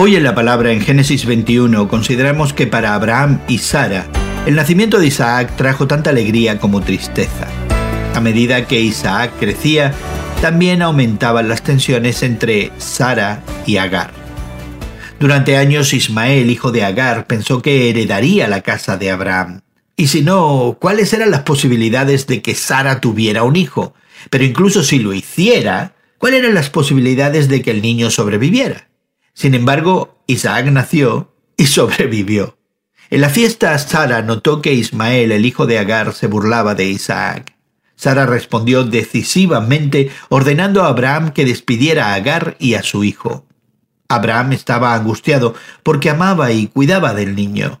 Hoy en la palabra en Génesis 21 consideramos que para Abraham y Sara, el nacimiento de Isaac trajo tanta alegría como tristeza. A medida que Isaac crecía, también aumentaban las tensiones entre Sara y Agar. Durante años Ismael, hijo de Agar, pensó que heredaría la casa de Abraham. Y si no, ¿cuáles eran las posibilidades de que Sara tuviera un hijo? Pero incluso si lo hiciera, ¿cuáles eran las posibilidades de que el niño sobreviviera? Sin embargo, Isaac nació y sobrevivió. En la fiesta, Sara notó que Ismael, el hijo de Agar, se burlaba de Isaac. Sara respondió decisivamente, ordenando a Abraham que despidiera a Agar y a su hijo. Abraham estaba angustiado porque amaba y cuidaba del niño.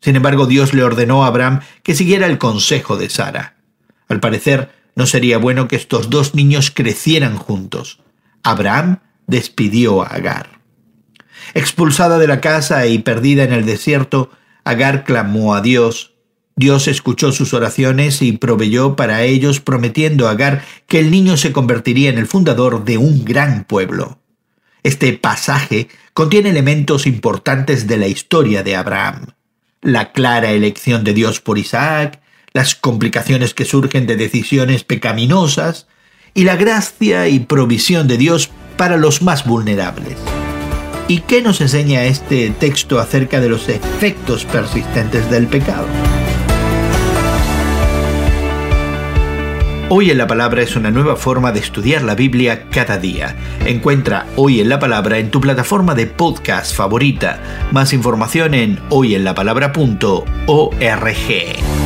Sin embargo, Dios le ordenó a Abraham que siguiera el consejo de Sara. Al parecer, no sería bueno que estos dos niños crecieran juntos. Abraham despidió a Agar. Expulsada de la casa y perdida en el desierto, Agar clamó a Dios. Dios escuchó sus oraciones y proveyó para ellos, prometiendo a Agar que el niño se convertiría en el fundador de un gran pueblo. Este pasaje contiene elementos importantes de la historia de Abraham. La clara elección de Dios por Isaac, las complicaciones que surgen de decisiones pecaminosas y la gracia y provisión de Dios para los más vulnerables. ¿Y qué nos enseña este texto acerca de los efectos persistentes del pecado? Hoy en la Palabra es una nueva forma de estudiar la Biblia cada día. Encuentra Hoy en la Palabra en tu plataforma de podcast favorita. Más información en hoyenlapalabra.org.